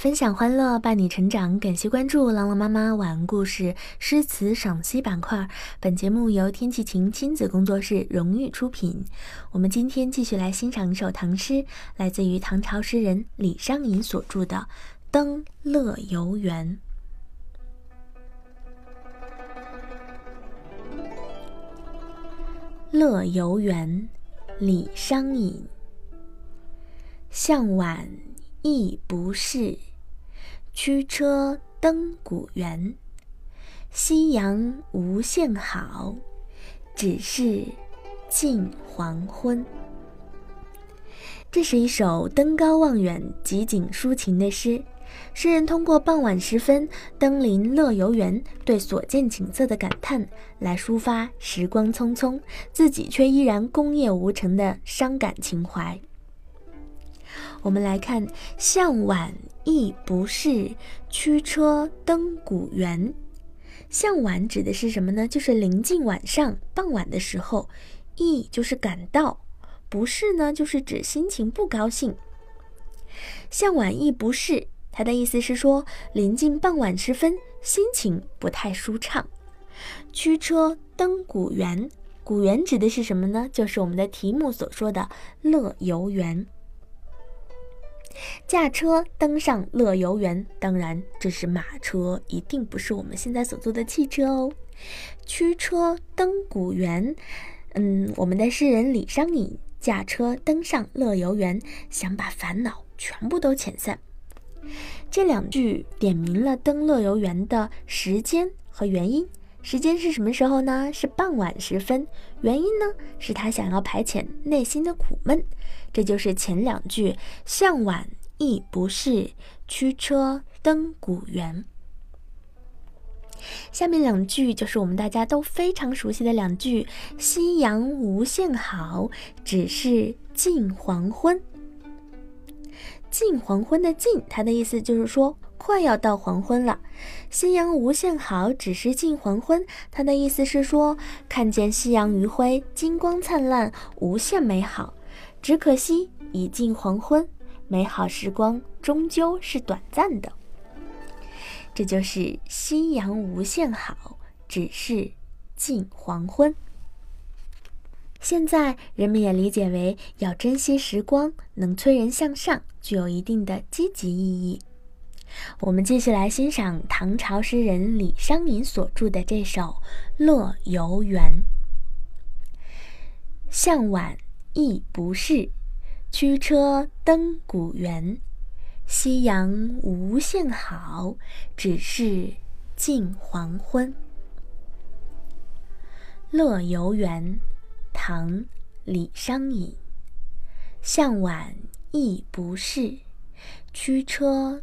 分享欢乐，伴你成长。感谢关注“朗朗妈妈晚安故事”诗词赏析板块。本节目由天气晴亲子工作室荣誉出品。我们今天继续来欣赏一首唐诗，来自于唐朝诗人李商隐所著的《登乐游原》。《乐游原》李商隐。向晚意不适，驱车登古原。夕阳无限好，只是近黄昏。这是一首登高望远、极景抒情的诗。诗人通过傍晚时分登临乐游原，对所见景色的感叹，来抒发时光匆匆，自己却依然功业无成的伤感情怀。我们来看“向晚意不适，驱车登古原”。向晚指的是什么呢？就是临近晚上、傍晚的时候。意就是感到，不适呢，就是指心情不高兴。向晚意不适，它的意思是说，临近傍晚时分，心情不太舒畅。驱车登古原，古原指的是什么呢？就是我们的题目所说的乐游原。驾车登上乐游原，当然这是马车，一定不是我们现在所坐的汽车哦。驱车登古原，嗯，我们的诗人李商隐驾车登上乐游原，想把烦恼全部都遣散。这两句点明了登乐游原的时间和原因。时间是什么时候呢？是傍晚时分。原因呢，是他想要排遣内心的苦闷。这就是前两句“向晚意不适，驱车登古原”。下面两句就是我们大家都非常熟悉的两句：“夕阳无限好，只是近黄昏。”近黄昏的“近”，它的意思就是说。快要到黄昏了，夕阳无限好，只是近黄昏。他的意思是说，看见夕阳余晖，金光灿烂，无限美好。只可惜已近黄昏，美好时光终究是短暂的。这就是夕阳无限好，只是近黄昏。现在人们也理解为要珍惜时光，能催人向上，具有一定的积极意义。我们继续来欣赏唐朝诗人李商隐所著的这首《乐游原》。向晚意不适，驱车登古原。夕阳无限好，只是近黄昏。《乐游原》唐·李商隐。向晚意不适，驱车。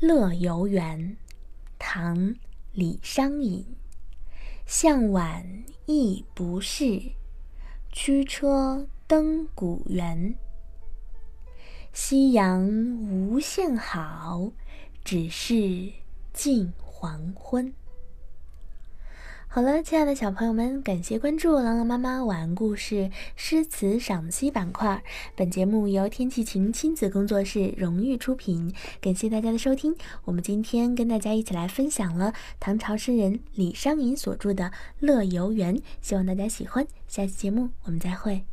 乐游原》唐·李商隐。向晚意不适，驱车登古原。夕阳无限好，只是近黄昏。好了，亲爱的小朋友们，感谢关注朗朗妈妈晚安故事诗词赏析板块。本节目由天气晴亲子工作室荣誉出品，感谢大家的收听。我们今天跟大家一起来分享了唐朝诗人李商隐所著的《乐游原》，希望大家喜欢。下期节目我们再会。